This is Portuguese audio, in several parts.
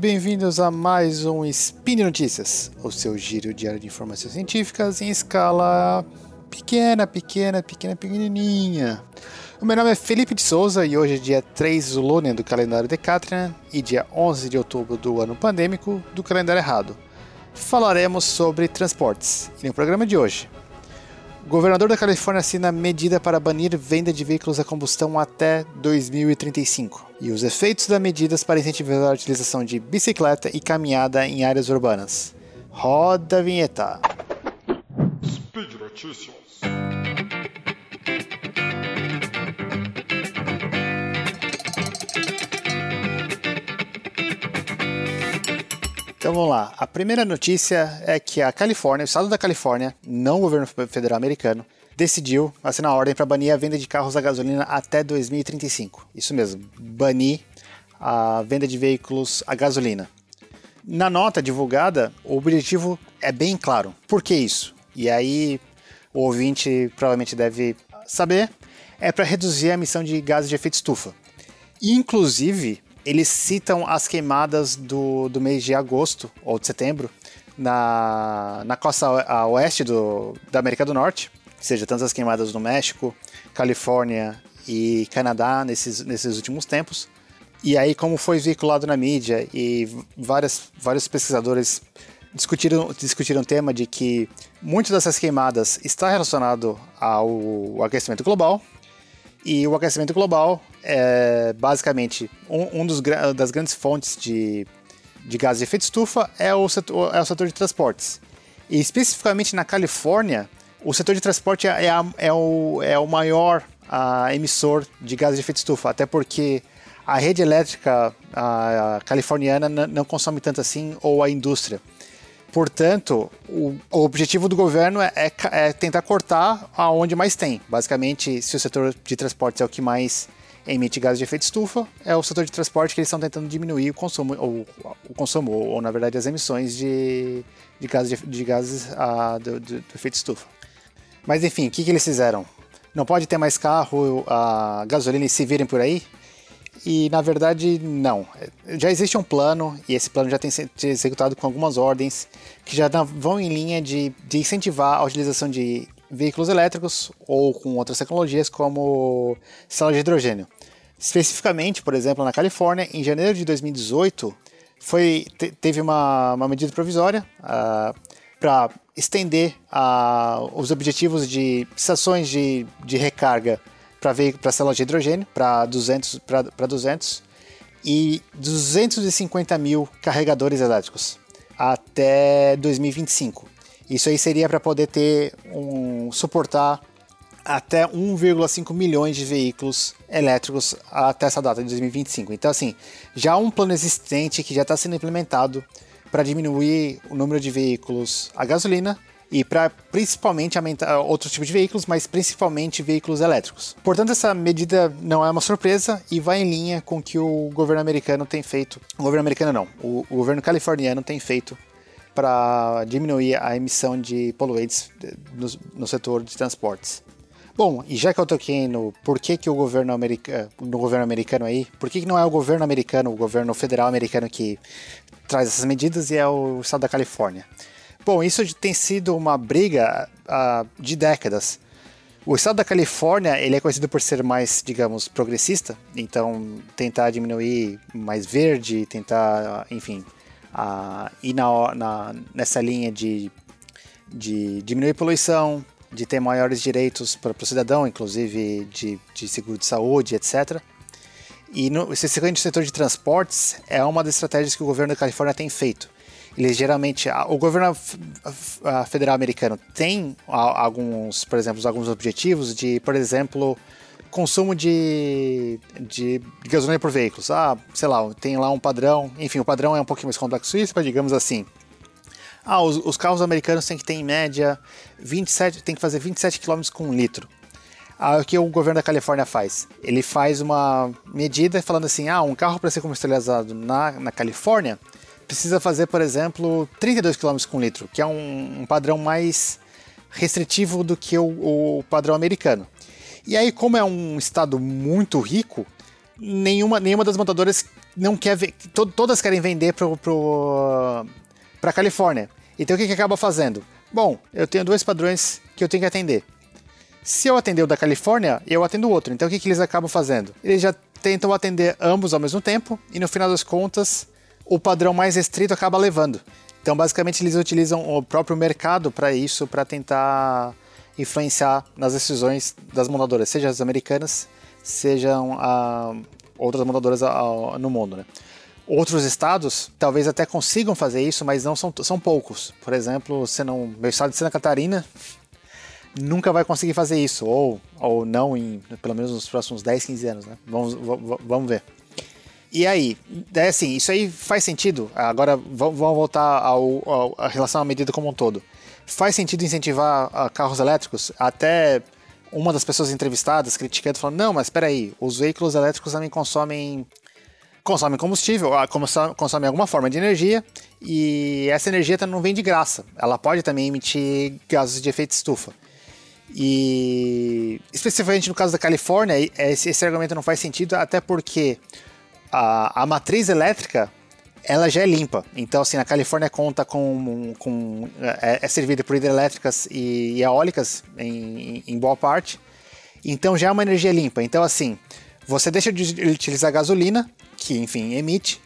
bem-vindos a mais um Spin Notícias, o seu giro diário de informações científicas em escala pequena, pequena, pequena, pequenininha. O meu nome é Felipe de Souza e hoje é dia 3 do Lunen do calendário Decatrian e dia 11 de outubro do ano pandêmico do calendário errado. Falaremos sobre transportes e no programa de hoje o governador da Califórnia assina medida para banir venda de veículos a combustão até 2035 e os efeitos das medidas para incentivar a utilização de bicicleta e caminhada em áreas urbanas. Roda a vinheta. Speed Notícias. Então vamos lá. A primeira notícia é que a Califórnia, o estado da Califórnia, não o governo federal americano, decidiu assinar a ordem para banir a venda de carros a gasolina até 2035. Isso mesmo, banir a venda de veículos a gasolina. Na nota divulgada, o objetivo é bem claro. Por que isso? E aí o ouvinte provavelmente deve saber, é para reduzir a emissão de gases de efeito estufa. Inclusive, eles citam as queimadas do, do mês de agosto ou de setembro na, na costa a oeste do, da América do Norte, ou seja, tantas queimadas no México, Califórnia e Canadá nesses, nesses últimos tempos. E aí, como foi veiculado na mídia e várias, vários pesquisadores discutiram, discutiram o tema de que muitas dessas queimadas está relacionado ao aquecimento global, e o aquecimento global é basicamente um, um dos, das grandes fontes de, de gases de efeito estufa é o, setor, é o setor de transportes. E especificamente na Califórnia, o setor de transporte é, a, é, o, é o maior a, emissor de gases de efeito estufa, até porque a rede elétrica a, californiana não consome tanto assim, ou a indústria. Portanto, o, o, objetivo do governo é, é, é, tentar cortar aonde mais tem. Basicamente, se o setor de transportes é o que mais emite gases de efeito estufa, é o setor de transporte que eles estão tentando diminuir o consumo, ou, o consumo, ou, ou na verdade as emissões de, de gases, de, de gases ah, do, do, do, efeito estufa. Mas enfim, o que, que eles fizeram? Não pode ter mais carro a gasolina e se virem por aí? E na verdade, não. Já existe um plano, e esse plano já tem sido executado com algumas ordens que já vão em linha de, de incentivar a utilização de veículos elétricos ou com outras tecnologias como célula de hidrogênio. Especificamente, por exemplo, na Califórnia, em janeiro de 2018, foi, te, teve uma, uma, medida provisória uh, ah, para estender uh, os objetivos de estações de, de recarga para célula de hidrogênio para 200 para 200 e 250 mil carregadores elétricos até 2025. Isso aí seria para poder ter um suportar até 1,5 milhões de veículos elétricos até essa data de 2025. Então, assim, já um plano existente que já está sendo implementado para diminuir o número de veículos a gasolina e para principalmente aumentar outros tipos de veículos, mas principalmente veículos elétricos. Portanto, essa medida não é uma surpresa e vai em linha com o que o governo americano tem feito. O governo americano não, o, o governo californiano tem feito para diminuir a emissão de poluentes no, no, setor de transportes. Bom, e já que eu toquei no por que, que o governo americano, no governo americano aí, por que, que não é o governo americano, o governo federal americano que traz essas medidas e é o estado da Califórnia? Bom, isso tem sido uma briga uh, de décadas. O estado da Califórnia ele é conhecido por ser mais, digamos, progressista, então tentar diminuir mais verde, tentar, enfim, uh, ir na, na, nessa linha de, de diminuir poluição, de ter maiores direitos para o cidadão, inclusive de, de seguro de saúde, etc. E no, esse setor de transportes é uma das estratégias que o governo da Califórnia tem feito eles geralmente o governo federal americano tem alguns, por exemplo, alguns objetivos de, por exemplo, consumo de, de gasolina por veículos. Ah, sei lá, tem lá um padrão, enfim, o padrão é um pouquinho mais complexo isso, mas digamos assim. Ah, os, os carros americanos têm que ter em média 27, tem que fazer 27 km com um litro. Ah, o que o governo da Califórnia faz? Ele faz uma medida falando assim: ah, um carro para ser comercializado na, na Califórnia precisa fazer, por exemplo, 32 km com litro, que é um, um padrão mais restritivo do que o, o, padrão americano. E aí, como é um estado muito rico, nenhuma, nenhuma das montadoras não quer ver, to, todas querem vender para pro, a Califórnia. Então o que, que acaba fazendo? Bom, eu tenho dois padrões que eu tenho que atender. Se eu atender o da Califórnia, eu atendo o outro. Então o que, que eles acabam fazendo? Eles já tentam atender ambos ao mesmo tempo e no final das contas o padrão mais restrito acaba levando. Então basicamente eles utilizam o próprio mercado para isso, para tentar influenciar nas decisões das montadoras, seja as americanas, sejam a, outras montadoras a, a, no mundo. Né? Outros estados talvez até consigam fazer isso, mas não são, são poucos. Por exemplo, não, meu estado de Santa Catarina nunca vai conseguir fazer isso, ou, ou não em pelo menos nos próximos 10, 15 anos. Né? Vamos, vamos ver. E aí, é assim, isso aí faz sentido? Agora vamos voltar ao, ao, a relação à medida como um todo. Faz sentido incentivar uh, carros elétricos? Até uma das pessoas entrevistadas criticando, falando: não, mas espera aí, os veículos elétricos também consomem consomem combustível, ah, consomem alguma forma de energia e essa energia não vem de graça. Ela pode também emitir gases de efeito estufa. E especificamente no caso da Califórnia, esse argumento não faz sentido, até porque a, a matriz elétrica ela já é limpa. Então, assim, a Califórnia conta com. com é, é servida por hidrelétricas e, e eólicas em, em, boa parte. Então já é uma energia limpa. Então, assim, você deixa de utilizar gasolina, que, enfim, emite.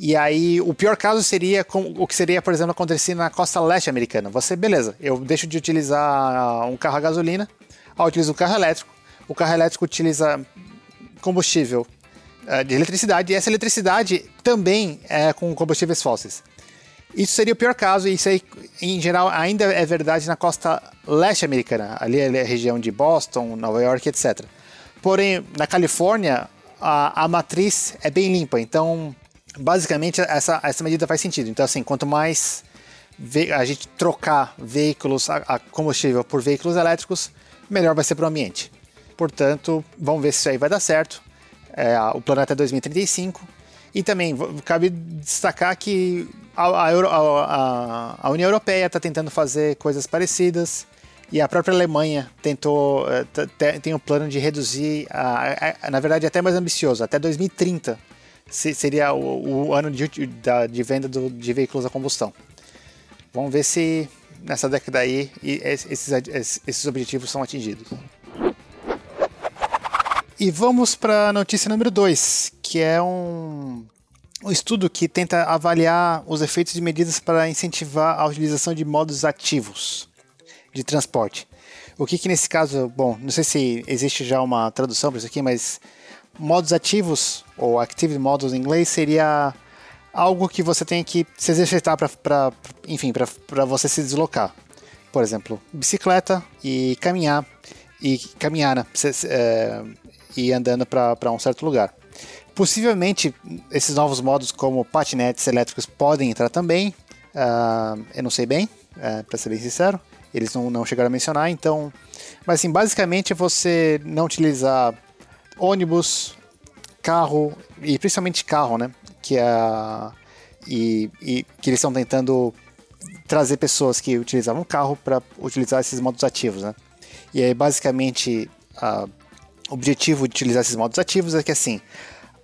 E aí, o pior caso seria com, o que seria, por exemplo, acontecer na costa leste americana. Você, beleza, eu deixo de utilizar um carro a gasolina, eu utilizo um carro elétrico. O carro elétrico utiliza combustível de eletricidade, e essa eletricidade também é com combustíveis fósseis. Isso seria o pior caso, e isso aí, em geral, ainda é verdade na costa leste americana, ali é a região de Boston, Nova York, etc. Porém, na Califórnia, a, a matriz é bem limpa, então, basicamente, essa, essa medida faz sentido. Então, assim, quanto mais a gente trocar veículos a, a combustível por veículos elétricos, melhor vai ser para o ambiente. Portanto, vamos ver se isso aí vai dar certo é, o planeta 2035. E também cabe destacar que a, a, a, a União Europeia está tentando fazer coisas parecidas e a própria Alemanha tentou é, tem um plano de reduzir, a, na verdade até mais ambicioso, até 2030 seria o, o ano de, de, de venda do, de veículos a combustão. Vamos ver se nessa década aí esses, esses objetivos são atingidos. E vamos para a notícia número 2, que é um, um estudo que tenta avaliar os efeitos de medidas para incentivar a utilização de modos ativos de transporte. O que, que nesse caso, bom, não sei se existe já uma tradução para isso aqui, mas modos ativos, ou active modos em inglês, seria algo que você tem que se exercitar para, enfim, para você se deslocar. Por exemplo, bicicleta e caminhar e caminhar, né? É, e andando para um certo lugar. Possivelmente, esses novos modos, como patinetes elétricos, podem entrar também. Uh, eu não sei bem, uh, para ser bem sincero. Eles não, não chegaram a mencionar, então. Mas, assim, basicamente, você não utilizar ônibus, carro, e principalmente carro, né? Que é. E, e que eles estão tentando trazer pessoas que utilizavam carro para utilizar esses modos ativos, né? E aí, basicamente, uh, objetivo de utilizar esses modos ativos é que assim,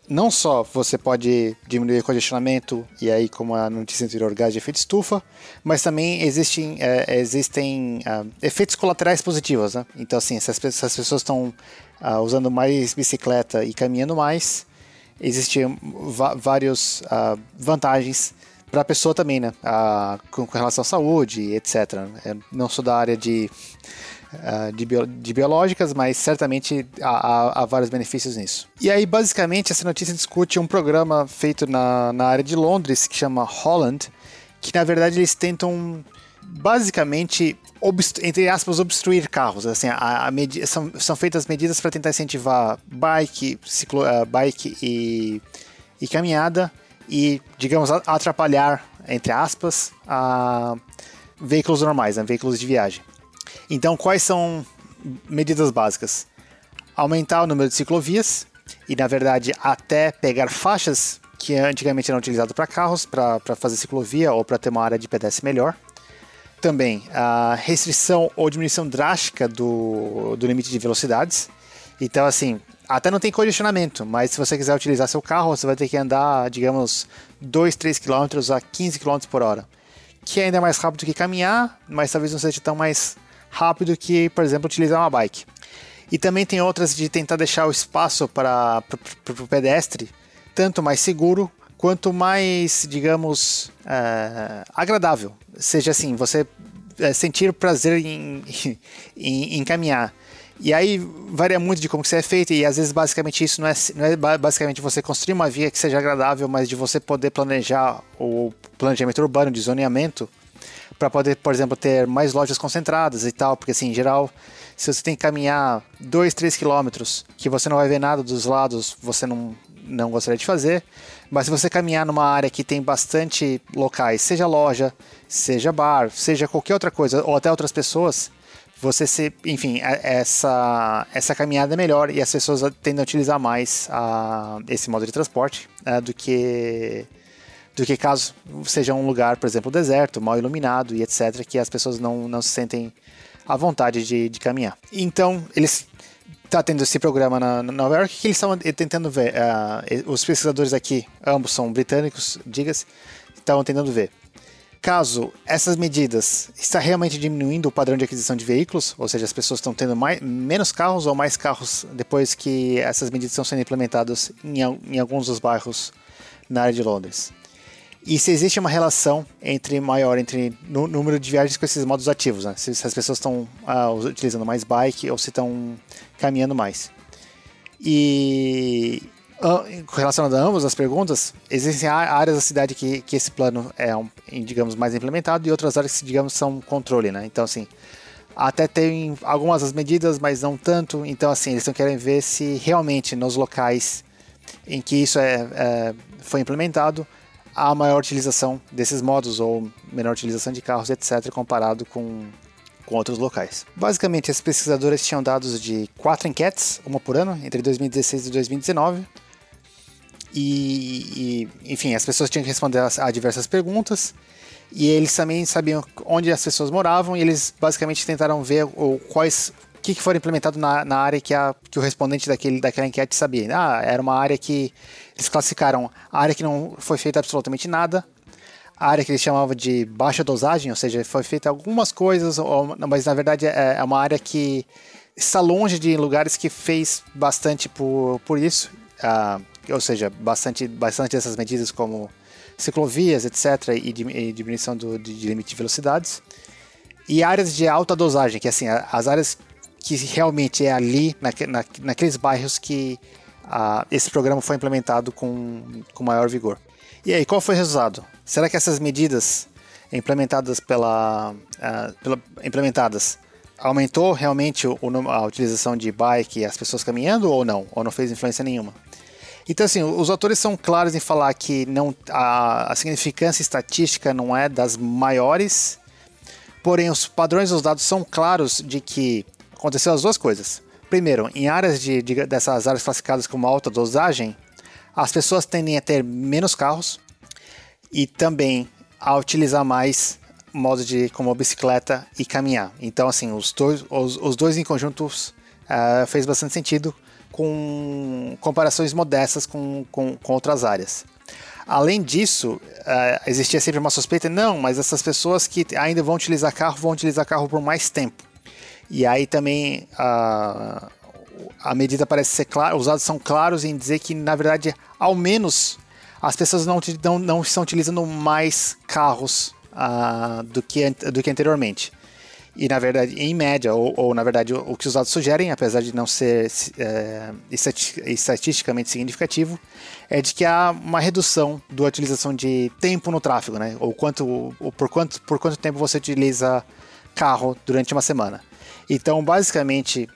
não só você pode diminuir o congestionamento e aí, como a notícia anterior, gás de efeito estufa, mas também existem, é, existem uh, efeitos colaterais positivos. Né? Então, assim, se as, se as pessoas estão uh, usando mais bicicleta e caminhando mais, existem várias uh, vantagens para a pessoa também, né? Com, com, relação à saúde, etc. Eu não sou da área de de, bio, de, biológicas, mas certamente há, há, há, vários benefícios nisso. E aí, basicamente, essa notícia discute um programa feito na, na área de Londres que chama Holland, que na verdade eles tentam basicamente entre aspas obstruir carros assim a, a são, são feitas medidas para tentar incentivar bike ciclo, uh, bike e, e caminhada e digamos atrapalhar entre aspas a veículos normais né, veículos de viagem então, quais são medidas básicas? Aumentar o número de ciclovias e, na verdade, até pegar faixas que antigamente eram utilizadas para carros, para fazer ciclovia ou para ter uma área de pedestre melhor. Também a restrição ou diminuição drástica do, do limite de velocidades. Então, assim, até não tem condicionamento, mas se você quiser utilizar seu carro, você vai ter que andar, digamos, 2, 3 km a 15 km por hora. Que é ainda mais rápido que caminhar, mas talvez não seja tão mais rápido que, por exemplo, utilizar uma bike. E também tem outras de tentar deixar o espaço para o pedestre tanto mais seguro quanto mais, digamos, uh, agradável. Seja assim, você uh, sentir prazer em, em, em, caminhar. E aí varia muito de como que isso é feito, e às vezes basicamente isso não é, não é basicamente você construir uma via que seja agradável, mas de você poder planejar o planejamento urbano de zoneamento para poder, por exemplo, ter mais lojas concentradas e tal, porque assim, em geral, se você tem que caminhar 2, 3 quilômetros, que você não vai ver nada dos lados, você não, não gostaria de fazer. Mas se você caminhar numa área que tem bastante locais, seja loja, seja bar, seja qualquer outra coisa, ou até outras pessoas, você se, enfim, essa, essa caminhada é melhor e as pessoas tendem a utilizar mais a, esse modo de transporte né, do que do que caso seja um lugar, por exemplo, deserto, mal iluminado e etc, que as pessoas não, não se sentem à vontade de, de caminhar. Então, eles tá tendo esse programa na, na Nova York que eles estão tentando ver. Uh, os pesquisadores aqui, ambos são britânicos, diga-se, estão tentando ver. Caso essas medidas está realmente diminuindo o padrão de aquisição de veículos, ou seja, as pessoas estão tendo mais, menos carros ou mais carros depois que essas medidas estão sendo implementadas em, em alguns dos bairros na área de Londres. E se existe uma relação entre maior entre número de viagens com esses modos ativos, né? se, se as pessoas estão uh, utilizando mais bike ou se estão caminhando mais. E relacionado a ambas as perguntas, existem áreas da cidade que, que esse plano é, um, digamos, mais implementado e outras áreas que, digamos, são controle, né? Então, assim, até tem algumas das medidas, mas não tanto. Então, assim, eles estão querendo ver se realmente nos locais em que isso é, é foi implementado, a maior utilização desses modos ou menor utilização de carros, etc., comparado com, com outros locais. Basicamente, as pesquisadoras tinham dados de quatro enquetes, uma por ano, entre 2016 e 2019. E, e enfim, as pessoas tinham que responder a, a diversas perguntas. E eles também sabiam onde as pessoas moravam e eles basicamente tentaram ver o, quais que, que foram implementado na, na área que, a, que o respondente daquele, daquela enquete sabia. Ah, era uma área que eles classificaram a área que não foi feita absolutamente nada, a área que eles chamavam de baixa dosagem, ou seja, foi feita algumas coisas, mas na verdade é, é uma área que está longe de lugares que fez bastante por, por isso, uh, ou seja, bastante, bastante dessas medidas como ciclovias, etc., e, e diminuição do, de, de limite de velocidades. E áreas de alta dosagem, que assim, as áreas que realmente é ali, na, na, naqueles bairros que esse programa foi implementado com, com maior vigor. E aí, qual foi o resultado? Será que essas medidas implementadas pela, pela implementadas aumentou realmente o, a utilização de bike e as pessoas caminhando ou não? Ou não fez influência nenhuma? Então, assim, os autores são claros em falar que não, a, a significância estatística não é das maiores, porém os padrões dos dados são claros de que aconteceu as duas coisas. Primeiro, em áreas de, de, dessas áreas classificadas como alta dosagem, as pessoas tendem a ter menos carros e também a utilizar mais modos de como bicicleta e caminhar. Então, assim, os dois, os, os dois em conjuntos uh, fez bastante sentido com comparações modestas com, com, com outras áreas. Além disso, uh, existia sempre uma suspeita, não, mas essas pessoas que ainda vão utilizar carro vão utilizar carro por mais tempo. E aí também a, a medida parece ser clara, os dados são claros em dizer que, na verdade, ao menos as pessoas não, não, não estão utilizando mais carros uh, do, que, do que anteriormente. E na verdade, em média, ou, ou, na verdade, o, que os dados sugerem, apesar de não ser é, estatisticamente significativo, é de que há uma redução da utilização de tempo no tráfego, né? Ou quanto, ou por, quanto, por quanto tempo você utiliza carro durante uma semana. Então, basicamente,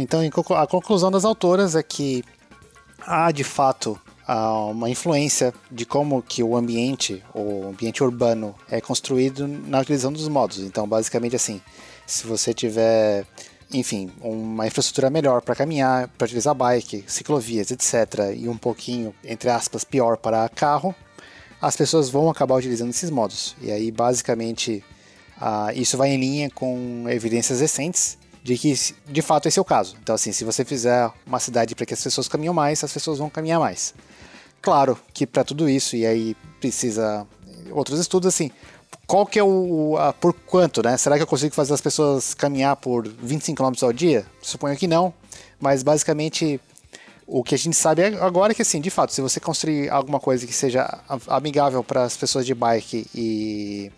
então a conclusão das autoras é que há de fato uma influência de como que o ambiente, o ambiente urbano é construído na utilização dos modos. Então, basicamente assim, se você tiver, enfim, uma infraestrutura melhor para caminhar, para utilizar bike, ciclovias, etc, e um pouquinho, entre aspas, pior para carro, as pessoas vão acabar utilizando esses modos. E aí, basicamente, ah, isso vai em linha com evidências recentes de que de fato esse é o caso. Então, assim, se você fizer uma cidade para que as pessoas caminham mais, as pessoas vão caminhar mais. Claro que para tudo isso, e aí precisa outros estudos, assim, qual que é o. A, por quanto, né? Será que eu consigo fazer as pessoas caminhar por 25 km ao dia? Suponho que não, mas basicamente o que a gente sabe agora é que, assim, de fato, se você construir alguma coisa que seja amigável para as pessoas de bike e,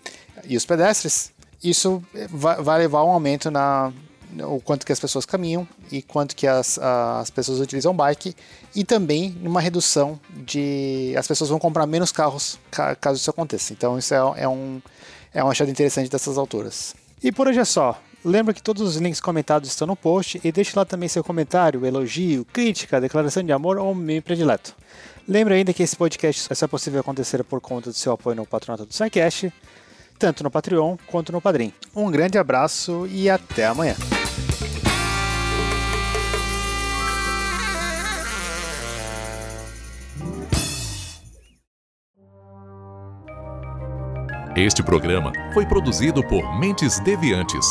e os pedestres, isso vai, levar a um aumento na, o quanto que as pessoas caminham e quanto que as, as pessoas utilizam bike e também uma redução de as pessoas vão comprar menos carros caso isso aconteça. Então isso é, é um é um achado interessante dessas autoras. E por hoje é só. Lembra que todos os links comentados estão no post e deixe lá também seu comentário, elogio, crítica, declaração de amor ou meme predileto. Lembra ainda que esse podcast só é possível acontecer por conta do seu apoio no patronato do SciCast, tanto no Patreon quanto no Padrim. Um grande abraço e até amanhã. Este programa foi produzido por Mentes Deviantes.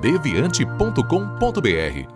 deviante.com.br.